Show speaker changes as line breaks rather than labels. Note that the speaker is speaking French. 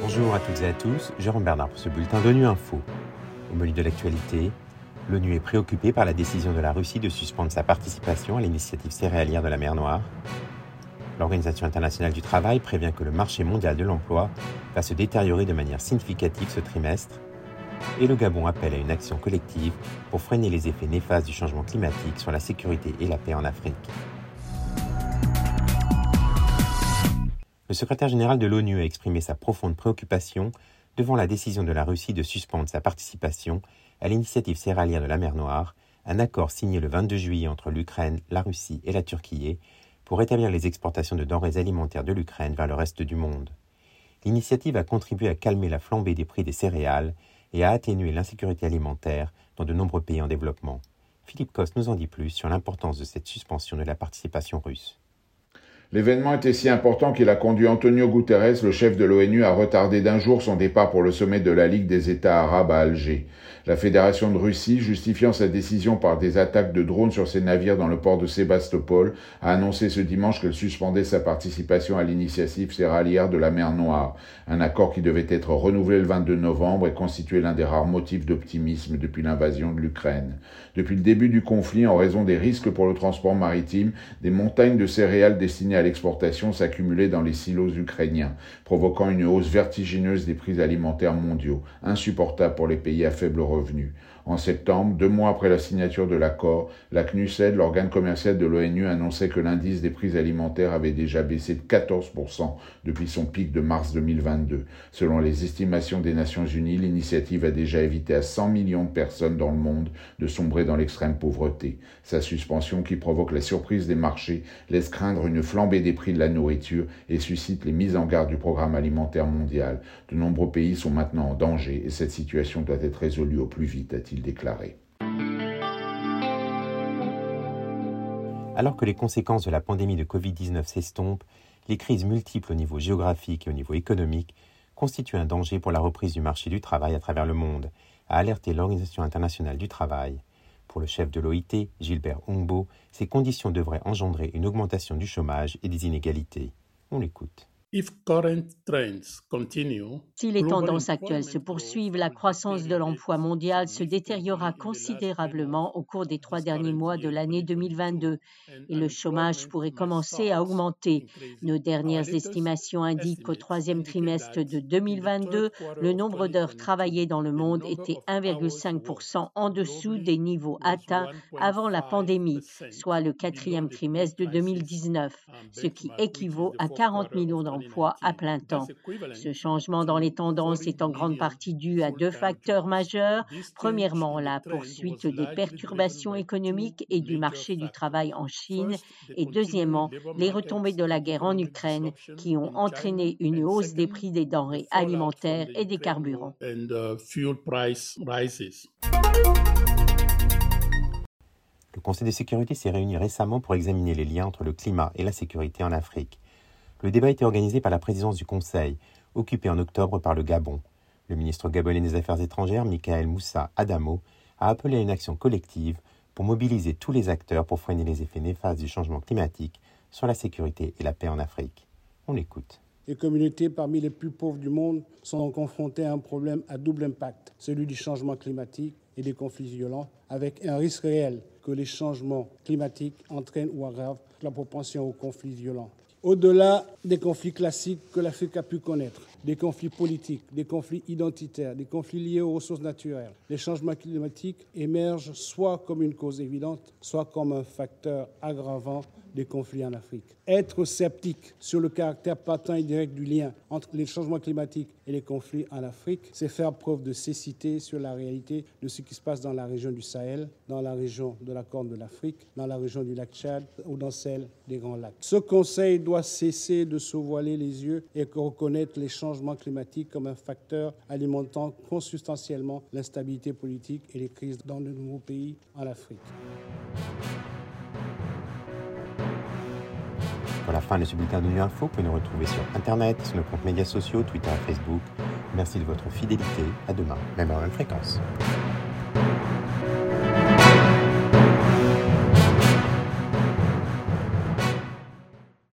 Bonjour à toutes et à tous, Jérôme Bernard pour ce bulletin d'ONU Info. Au menu de l'actualité, l'ONU est préoccupée par la décision de la Russie de suspendre sa participation à l'initiative céréalière de la mer Noire. L'Organisation internationale du travail prévient que le marché mondial de l'emploi va se détériorer de manière significative ce trimestre. Et le Gabon appelle à une action collective pour freiner les effets néfastes du changement climatique sur la sécurité et la paix en Afrique. Le secrétaire général de l'ONU a exprimé sa profonde préoccupation devant la décision de la Russie de suspendre sa participation à l'initiative céréalière de la mer Noire, un accord signé le 22 juillet entre l'Ukraine, la Russie et la Turquie pour rétablir les exportations de denrées alimentaires de l'Ukraine vers le reste du monde. L'initiative a contribué à calmer la flambée des prix des céréales et à atténuer l'insécurité alimentaire dans de nombreux pays en développement. Philippe Coste nous en dit plus sur l'importance de cette suspension de la participation russe.
L'événement était si important qu'il a conduit Antonio Guterres, le chef de l'ONU, à retarder d'un jour son départ pour le sommet de la Ligue des États arabes à Alger. La Fédération de Russie, justifiant sa décision par des attaques de drones sur ses navires dans le port de Sébastopol, a annoncé ce dimanche qu'elle suspendait sa participation à l'initiative céréalière de la mer Noire, un accord qui devait être renouvelé le 22 novembre et constituait l'un des rares motifs d'optimisme depuis l'invasion de l'Ukraine. Depuis le début du conflit, en raison des risques pour le transport maritime, des montagnes de céréales destinées à l'exportation s'accumulaient dans les silos ukrainiens, provoquant une hausse vertigineuse des prix alimentaires mondiaux, insupportable pour les pays à faible revenu. En septembre, deux mois après la signature de l'accord, la CNUSED, l'organe commercial de l'ONU, annonçait que l'indice des prix alimentaires avait déjà baissé de 14% depuis son pic de mars 2022. Selon les estimations des Nations Unies, l'initiative a déjà évité à 100 millions de personnes dans le monde de sombrer dans l'extrême pauvreté. Sa suspension, qui provoque la surprise des marchés, laisse craindre une flambée des prix de la nourriture et suscite les mises en garde du programme alimentaire mondial. De nombreux pays sont maintenant en danger et cette situation doit être résolue au plus vite, a-t-il déclaré.
Alors que les conséquences de la pandémie de Covid-19 s'estompent, les crises multiples au niveau géographique et au niveau économique constituent un danger pour la reprise du marché du travail à travers le monde, a alerté l'Organisation internationale du travail. Pour le chef de l'OIT, Gilbert Humbo, ces conditions devraient engendrer une augmentation du chômage et des inégalités. On l'écoute.
Si les tendances actuelles se poursuivent, la croissance de l'emploi mondial se détériorera considérablement au cours des trois derniers mois de l'année 2022 et le chômage pourrait commencer à augmenter. Nos dernières estimations indiquent qu'au troisième trimestre de 2022, le nombre d'heures travaillées dans le monde était 1,5% en dessous des niveaux atteints avant la pandémie, soit le quatrième trimestre de 2019, ce qui équivaut à 40 millions d'emplois à plein temps. Ce changement dans les tendances est en grande partie dû à deux facteurs majeurs. Premièrement, la poursuite des perturbations économiques et du marché du travail en Chine. Et deuxièmement, les retombées de la guerre en Ukraine qui ont entraîné une hausse des prix des denrées alimentaires et des carburants.
Le Conseil de sécurité s'est réuni récemment pour examiner les liens entre le climat et la sécurité en Afrique. Le débat été organisé par la présidence du Conseil, occupée en octobre par le Gabon. Le ministre gabonais des Affaires étrangères, Michael Moussa Adamo, a appelé à une action collective pour mobiliser tous les acteurs pour freiner les effets néfastes du changement climatique sur la sécurité et la paix en Afrique. On l'écoute.
Les communautés parmi les plus pauvres du monde sont confrontées à un problème à double impact, celui du changement climatique et des conflits violents, avec un risque réel que les changements climatiques entraînent ou aggravent la propension aux conflits violents. Au-delà des conflits classiques que l'Afrique a pu connaître, des conflits politiques, des conflits identitaires, des conflits liés aux ressources naturelles, les changements climatiques émergent soit comme une cause évidente, soit comme un facteur aggravant des conflits en Afrique. Être sceptique sur le caractère patent et direct du lien entre les changements climatiques et les conflits en Afrique, c'est faire preuve de cécité sur la réalité de ce qui se passe dans la région du Sahel, dans la région de la Corne de l'Afrique, dans la région du lac Tchad ou dans celle des Grands Lacs. Ce Conseil doit cesser de se voiler les yeux et reconnaître les changements climatiques comme un facteur alimentant consubstantiellement l'instabilité politique et les crises dans de nouveaux pays en Afrique.
Pour la fin de ce bulletin de nuit info, vous pouvez nous retrouver sur Internet, sur nos comptes médias sociaux, Twitter et Facebook. Merci de votre fidélité. À demain, même à la même fréquence.